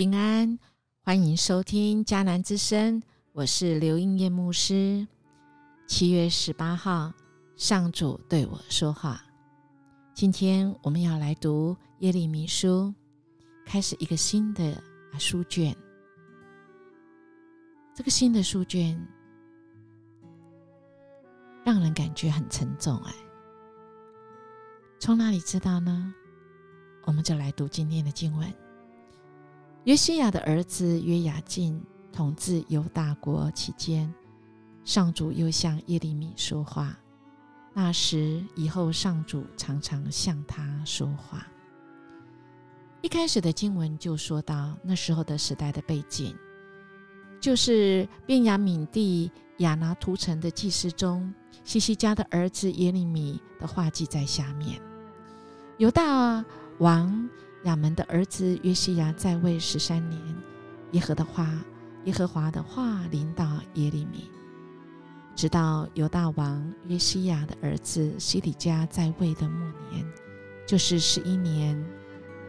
平安，欢迎收听迦南之声，我是刘英叶牧师。七月十八号，上主对我说话。今天我们要来读耶利米书，开始一个新的书卷。这个新的书卷让人感觉很沉重，哎，从哪里知道呢？我们就来读今天的经文。约西亚的儿子约雅敬统治犹大国期间，上主又向耶利米说话。那时以后，上主常常向他说话。一开始的经文就说到那时候的时代的背景，就是便雅悯地亚拿图城的祭司中，西西家的儿子耶利米的话记在下面。犹大王。亚门的儿子约西亚在位十三年，耶和的话，耶和华的话临到耶利米，直到犹大王约西亚的儿子西底家在位的末年，就是十一年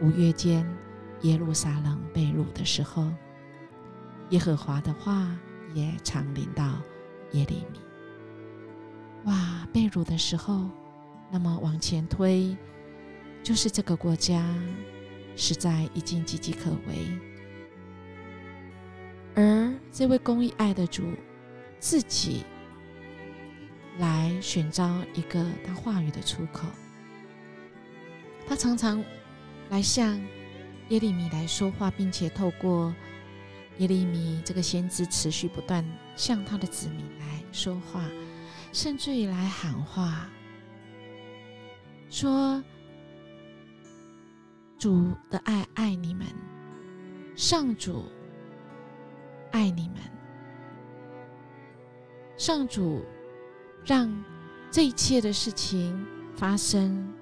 五月间，耶路撒冷被掳的时候，耶和华的话也常临到耶利米。哇，被掳的时候，那么往前推，就是这个国家。实在已经岌岌可危，而这位公义爱的主自己来寻找一个他话语的出口，他常常来向耶利米来说话，并且透过耶利米这个先知持续不断向他的子民来说话，甚至于来喊话，说。主的爱爱你们，上主爱你们，上主让这一切的事情发生，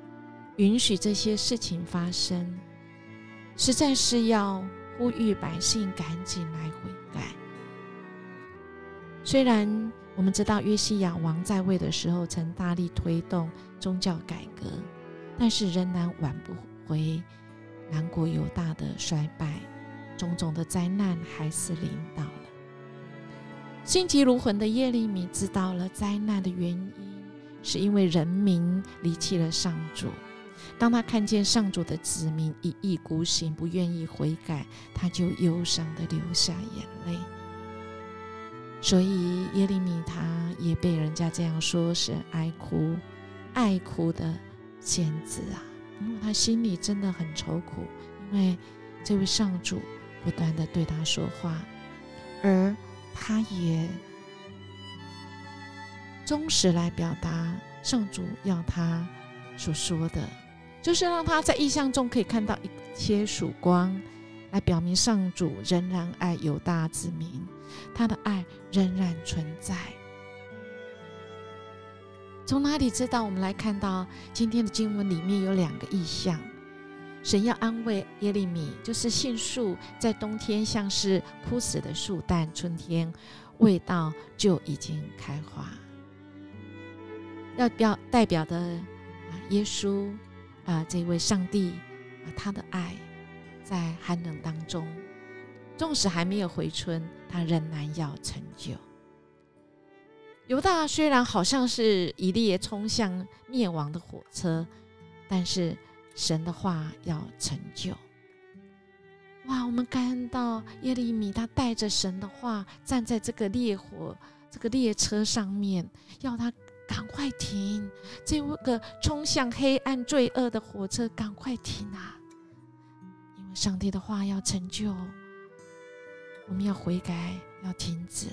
允许这些事情发生，实在是要呼吁百姓赶紧来悔改。虽然我们知道约西亚王在位的时候曾大力推动宗教改革，但是仍然挽不回。南国犹大的衰败，种种的灾难还是临到了。心急如焚的耶利米知道了灾难的原因，是因为人民离弃了上主。当他看见上主的子民一意孤行，不愿意悔改，他就忧伤的流下眼泪。所以耶利米他也被人家这样说是爱哭、爱哭的先知啊。因为他心里真的很愁苦，因为这位上主不断的对他说话，而他也忠实来表达上主要他所说的，就是让他在意象中可以看到一些曙光，来表明上主仍然爱犹大子民，他的爱仍然存在。从哪里知道？我们来看到今天的经文里面有两个意象，神要安慰耶利米，就是杏树在冬天像是枯死的树，但春天味道就已经开花。要表代表的啊，耶稣啊，这位上帝啊，他的爱在寒冷当中，纵使还没有回春，他仍然要成就。犹大虽然好像是一列冲向灭亡的火车，但是神的话要成就。哇！我们看到耶利米他带着神的话站在这个烈火、这个列车上面，要他赶快停，这个冲向黑暗罪恶的火车赶快停啊！因为上帝的话要成就，我们要悔改，要停止。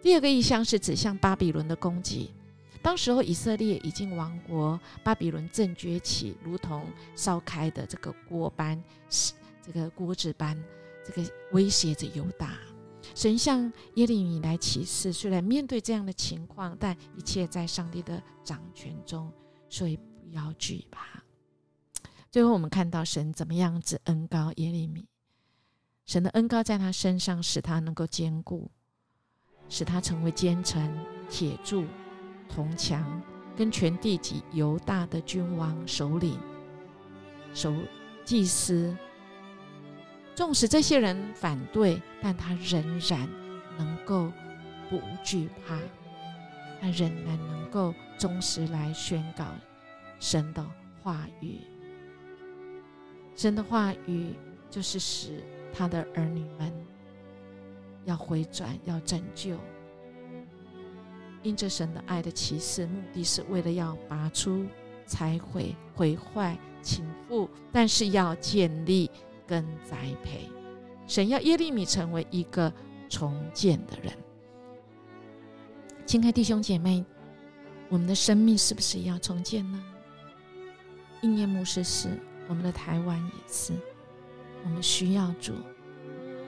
第二个意象是指向巴比伦的攻击。当时候以色列已经亡国，巴比伦正崛起，如同烧开的这个锅般，这个锅子般，这个威胁着犹大。神向耶利米来启示，虽然面对这样的情况，但一切在上帝的掌权中，所以不要惧怕。最后我们看到神怎么样子恩高耶利米，神的恩高在他身上，使他能够坚固。使他成为奸臣、铁柱、铜墙，跟全地及犹大的君王、首领、守祭司纵使这些人反对，但他仍然能够不惧怕，他仍然能够忠实来宣告神的话语。神的话语就是使他的儿女们要回转，要拯救。因着神的爱的启示，目的是为了要拔出、拆毁、毁坏、倾覆，但是要建立跟栽培。神要耶利米成为一个重建的人。亲爱弟兄姐妹，我们的生命是不是要重建呢？应验牧师是。我们的台湾也是，我们需要主，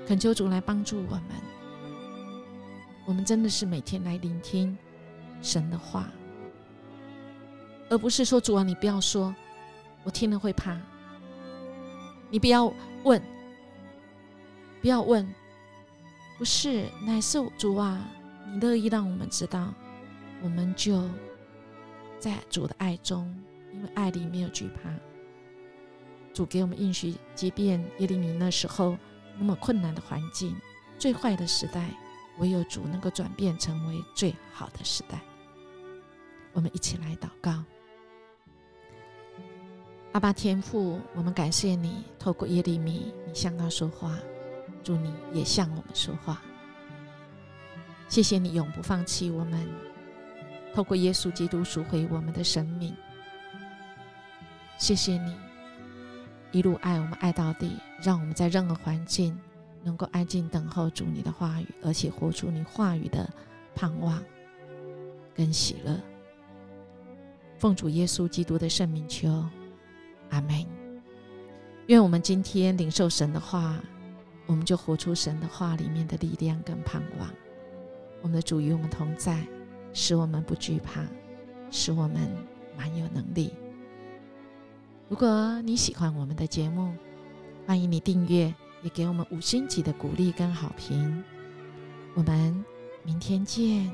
恳求主来帮助我们。我们真的是每天来聆听神的话，而不是说主啊，你不要说，我听了会怕。你不要问，不要问，不是，乃是主啊，你乐意让我们知道，我们就在主的爱中，因为爱里没有惧怕。主给我们应许，即便耶利米那时候那么困难的环境、最坏的时代，唯有主能够转变成为最好的时代。我们一起来祷告：阿爸天父，我们感谢你透过耶利米，你向他说话；祝你也向我们说话。谢谢你永不放弃我们，透过耶稣基督赎回我们的生命。谢谢你。一路爱我们爱到底，让我们在任何环境能够安静等候主你的话语，而且活出你话语的盼望跟喜乐。奉主耶稣基督的圣名求，阿门。愿我们今天领受神的话，我们就活出神的话里面的力量跟盼望。我们的主与我们同在，使我们不惧怕，使我们满有能力。如果你喜欢我们的节目，欢迎你订阅，也给我们五星级的鼓励跟好评。我们明天见。